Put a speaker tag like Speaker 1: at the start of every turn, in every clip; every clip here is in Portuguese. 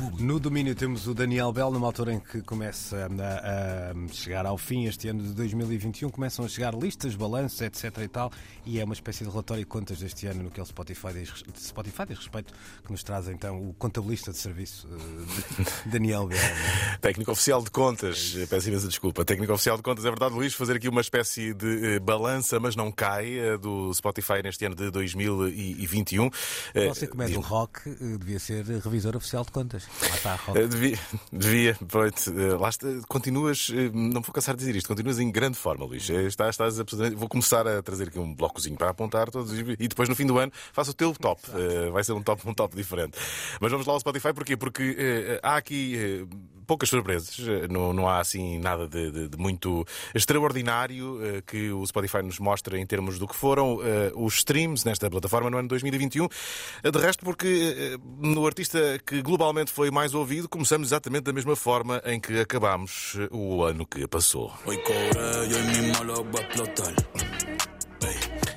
Speaker 1: público.
Speaker 2: No domínio temos o Daniel Bell, numa altura em que começa a, a chegar ao fim este ano de 2021, começam a chegar listas, balanços, etc e tal, e é uma espécie de relatório de contas deste ano no que o Spotify diz, Spotify diz respeito, que nos traz então o contabilista de serviço, uh, Daniel Bell.
Speaker 3: Técnico oficial de contas, é peço imensa desculpa. Técnico oficial de contas, é verdade, Luís, fazer aqui uma espécie de uh, balança, mas não cai, uh, do Spotify neste ano de 2021.
Speaker 2: Você, como é do rock, devia ser revisor oficial de contas. Lá está a rock.
Speaker 3: Eh, devia, devia pronto, eh, lá está, continuas, eh, não vou cansar de dizer isto, continuas em grande forma, Luís. Estás, estás absolutamente. Vou começar a trazer aqui um blocozinho para apontar todos e depois no fim do ano faço o teu top. Vai ser um top, um top diferente. Mas vamos lá ao Spotify, porquê? Porque há aqui poucas surpresas, não, não há assim nada de, de, de muito extraordinário que o Spotify nos mostra em termos do que foram os streams nesta plataforma no ano 2021. De resto, porque no artista que globalmente foi mais ouvido, começamos exatamente da mesma forma em que acabamos o ano que passou.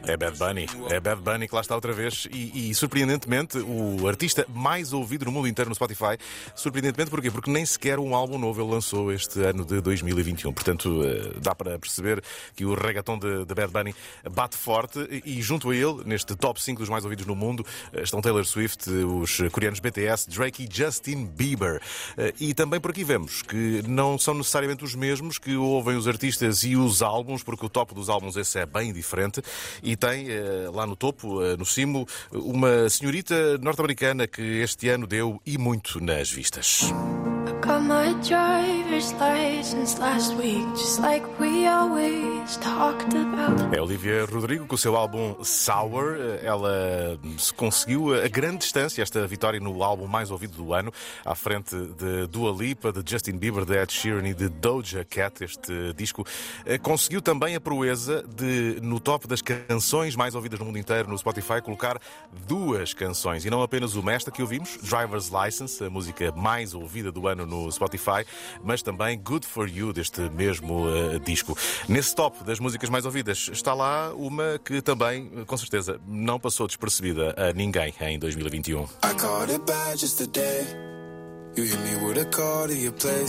Speaker 3: É Bad Bunny, é Bad Bunny que lá está outra vez e, e, surpreendentemente o artista mais ouvido no mundo inteiro no Spotify. Surpreendentemente porquê? Porque nem sequer um álbum novo ele lançou este ano de 2021. Portanto, eh, dá para perceber que o reggaeton de, de Bad Bunny bate forte e junto a ele, neste top 5 dos mais ouvidos no mundo, eh, estão Taylor Swift, os coreanos BTS, Drake e Justin Bieber. Eh, e também por aqui vemos que não são necessariamente os mesmos que ouvem os artistas e os álbuns, porque o top dos álbuns esse é bem diferente. E e tem eh, lá no topo, eh, no cimo, uma senhorita norte-americana que este ano deu e muito nas vistas. Got my É Olivia Rodrigo com o seu álbum Sour. Ela se conseguiu a grande distância, esta vitória no álbum mais ouvido do ano, à frente de Dua Lipa, de Justin Bieber, de Ed Sheeran e de Doja Cat. Este disco eh, conseguiu também a proeza de, no top das canções mais ouvidas no mundo inteiro no Spotify, colocar duas canções e não apenas uma, esta que ouvimos, Driver's License, a música mais ouvida do ano no Spotify, mas também Good For You, deste mesmo uh, disco. Nesse top das músicas mais ouvidas está lá uma que também, com certeza, não passou despercebida a ninguém em 2021.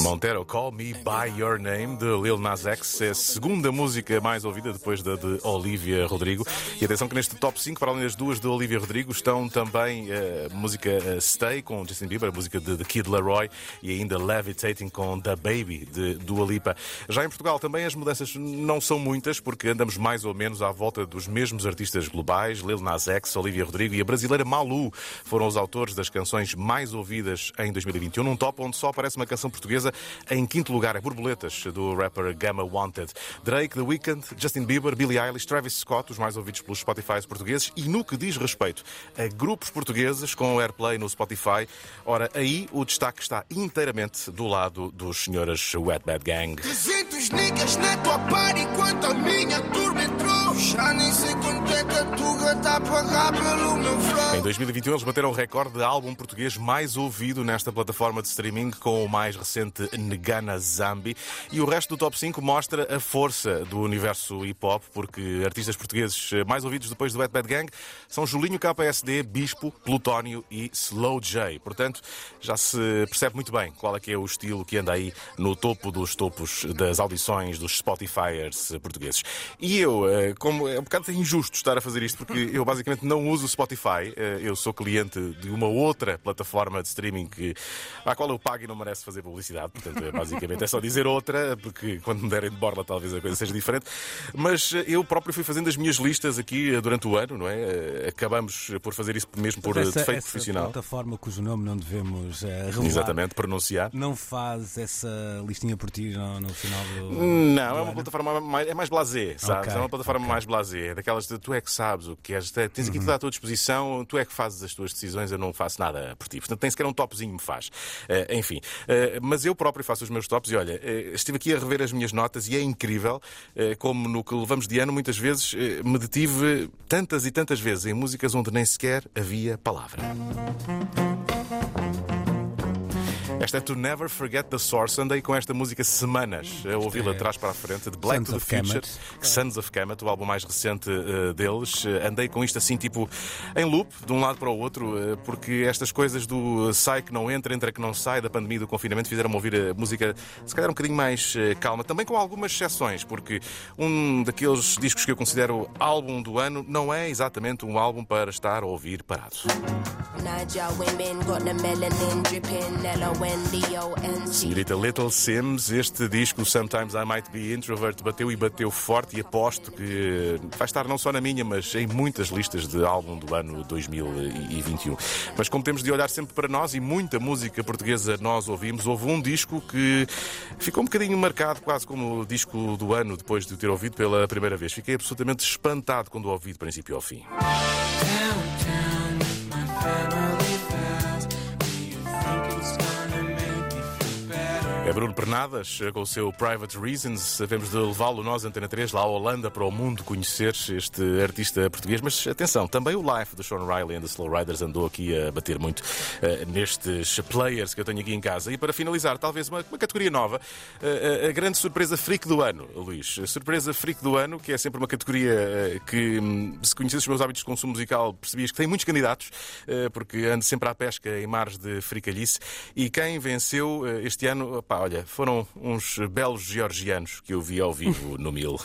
Speaker 3: Montero Call Me By Your Name de Lil Nas X é a segunda música mais ouvida depois da de Olivia Rodrigo. E atenção que neste top 5, para além das duas de Olivia Rodrigo, estão também a uh, música uh, Stay com Justin Bieber, a música de The Kid Laroi e ainda Levitating com The Baby de Dua Lipa. Já em Portugal também as mudanças não são muitas porque andamos mais ou menos à volta dos mesmos artistas globais. Lil Nas X, Olivia Rodrigo e a brasileira Malu foram os autores das canções mais ouvidas em 2020. 2021, num top onde só aparece uma canção portuguesa. Em quinto lugar é Borboletas, do rapper Gamma Wanted. Drake, The Weeknd, Justin Bieber, Billie Eilish, Travis Scott, os mais ouvidos pelos Spotify portugueses. E no que diz respeito a grupos portugueses com airplay no Spotify, ora, aí o destaque está inteiramente do lado dos senhores Wet Bad Gang. 300 niggas na tua party enquanto a minha turma entrou. Já nem sei quanto é que a tuga está a pagar pelo meu flow. Em 2021 eles bateram o recorde de álbum português mais ouvido nesta plataforma de streaming com o mais recente Negana Zambi. E o resto do top 5 mostra a força do universo hip hop, porque artistas portugueses mais ouvidos depois do Bad Bad Gang são Julinho KSD, Bispo, Plutónio e Slow J. Portanto, já se percebe muito bem qual é que é o estilo que anda aí no topo dos topos das audições dos Spotifyers portugueses. E eu, eh, como é um bocado injusto estar a fazer isto, porque eu basicamente não uso Spotify, eh, eu sou cliente de uma outra plataforma de streaming que à qual eu pago e não merece fazer publicidade. Portanto, é, basicamente é só dizer outra, porque quando me derem de borla talvez a coisa seja diferente. Mas eh, eu próprio fui fazendo as minhas listas aqui eh, durante o ano, não é? Eh, acabamos por fazer isso mesmo por essa, defeito
Speaker 2: essa
Speaker 3: profissional.
Speaker 2: plataforma cujo nome não devemos uh, revelar.
Speaker 3: Exatamente, pronunciar.
Speaker 2: Não faz essa listinha por ti no, no final do.
Speaker 3: Não,
Speaker 2: do
Speaker 3: é uma
Speaker 2: ano.
Speaker 3: plataforma mais, é mais blasé, sabes?
Speaker 2: Ok,
Speaker 3: é uma plataforma
Speaker 2: ok.
Speaker 3: mais blasé. É daquelas de tu é que sabes o que queres, tens aqui tudo à tua disposição, tu é que fazes as tuas decisões, eu não faço nada por ti. Portanto, nem sequer um topzinho me faz. Eh, enfim, eh, mas eu próprio faço os meus tops e olha, eh, estive aqui a rever as minhas notas e é incrível como no que levamos de ano muitas vezes me detive tantas e tantas vezes em músicas onde nem sequer havia palavra. Esta é To Never Forget the Source. Andei com esta música semanas a ouvi-la de trás para a frente, de Black
Speaker 2: Sons
Speaker 3: to the
Speaker 2: of
Speaker 3: Future,
Speaker 2: Kemet.
Speaker 3: Sons of Kemet, o álbum mais recente eh, deles. Eh, andei com isto assim, tipo, em loop, de um lado para o outro, eh, porque estas coisas do sai que não entra, entra que não sai, da pandemia e do confinamento, fizeram-me ouvir a música, se calhar um bocadinho mais eh, calma, também com algumas exceções, porque um daqueles discos que eu considero álbum do ano não é exatamente um álbum para estar a ouvir parado.
Speaker 1: Niger women got the melanin dripping.
Speaker 3: Senhorita Little Sims, este disco Sometimes I Might Be Introvert bateu e bateu forte e aposto que vai estar não só na minha, mas em muitas listas de álbum do ano 2021. Mas como temos de olhar sempre para nós e muita música portuguesa nós ouvimos, houve um disco que ficou um bocadinho marcado, quase como o disco do ano, depois de o ter ouvido pela primeira vez. Fiquei absolutamente espantado quando o ouvi de princípio ao fim. Bruno Pernadas, com o seu Private Reasons. Sabemos de levá-lo nós, Antena 3, lá à Holanda, para o mundo conhecer este artista português. Mas atenção, também o live do Sean Riley and the Slow Riders andou aqui a bater muito eh, nestes players que eu tenho aqui em casa. E para finalizar, talvez uma, uma categoria nova, eh, a grande surpresa freak do ano, Luís. A surpresa freak do ano, que é sempre uma categoria eh, que, hum, se conhecesses os meus hábitos de consumo musical, percebias que tem muitos candidatos, eh, porque ando sempre à pesca em mares de fricalhice. E quem venceu eh, este ano, olha, foram uns belos georgianos que eu vi ao vivo no Mil.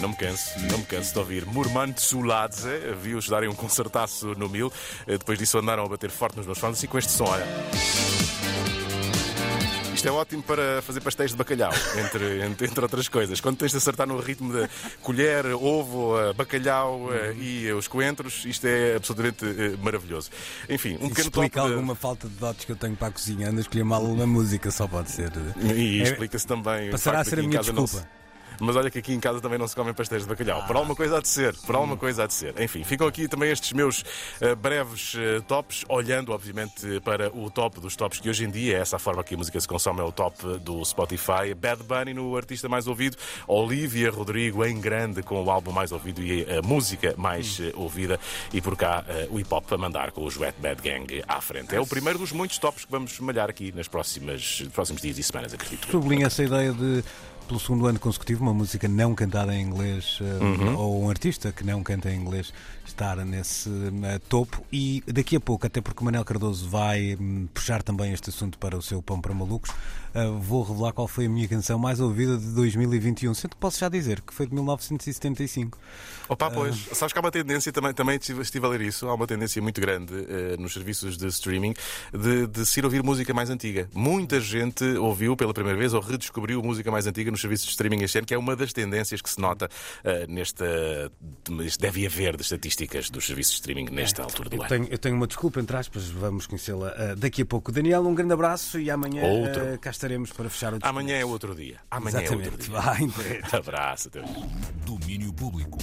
Speaker 3: Não me canso, não me canso de ouvir. Murman Tsuladze, vi-os darem um concertaço no Mil. Eh, depois disso andaram a bater forte nos meus fãs, e com este som, olha. Isto é ótimo para fazer pastéis de bacalhau, entre, entre, entre outras coisas. Quando tens de acertar no ritmo de colher, ovo, eh, bacalhau eh, e os coentros, isto é absolutamente eh, maravilhoso. Enfim, um pequeno
Speaker 2: explica
Speaker 3: de-
Speaker 2: alguma falta de dotes que eu tenho para a cozinha. Ando a escolher mal uma música, só pode ser.
Speaker 3: E explica-se também.
Speaker 2: Passará a ser a minha desculpa.
Speaker 3: Mas olha que aqui em casa também não se comem pastéis de bacalhau. Por alguma coisa há de ser. Por alguma coisa há de ser. Enfim, ficam aqui também estes meus eh, breves eh, tops, olhando, obviamente, para o top dos tops, que hoje em dia é essa a forma que a música se consome, é o top do Spotify. Bad Bunny no artista mais ouvido, Olivia Rodrigo em grande com o álbum mais ouvido e a música mais eh, ouvida. E por cá eh, o hip hop a mandar com os Wet Bad Gang à frente. É o primeiro dos muitos tops que vamos malhar aqui nas próximas, nos próximos dias e semanas, acredito.
Speaker 2: Sublinha essa ideia de, pelo segundo ano consecutivo, uma música não cantada em inglês eh, ou um artista que não canta em inglês estar nesse eh, topo. E daqui a pouco, até porque o Manel Cardoso vai hum, puxar também este assunto para o seu Pão para Malucos, eh, vou revelar qual foi a minha canção mais ouvida de 2021. Sendo que posso já dizer que foi de 1975.
Speaker 3: Opa, pois, sabes que há uma tendência, também, também estive a ler isso, há uma tendência muito grande eh, nos serviços de streaming de, de se ir ouvir música mais antiga. Muita gente ouviu pela primeira vez ou redescobriu música mais antiga nos serviços de streaming este ano, que é uma das tendências que se nota eh, nesta. Isto deve haver de estatísticas dos serviços de streaming nesta altura do
Speaker 2: Eu
Speaker 3: ano.
Speaker 2: tenho, eu tenho uma desculpa, entre aspas, vamos conhecê-la eh, daqui a pouco. Daniel, um grande abraço e amanhã
Speaker 3: Outro.
Speaker 2: eh, cá estaremos para fechar o
Speaker 3: Amanhã é outro dia. Amanhã é outro
Speaker 2: Exatamente.
Speaker 3: dia.
Speaker 2: Vai, então.
Speaker 3: Abraço, adeus.
Speaker 4: Domínio público.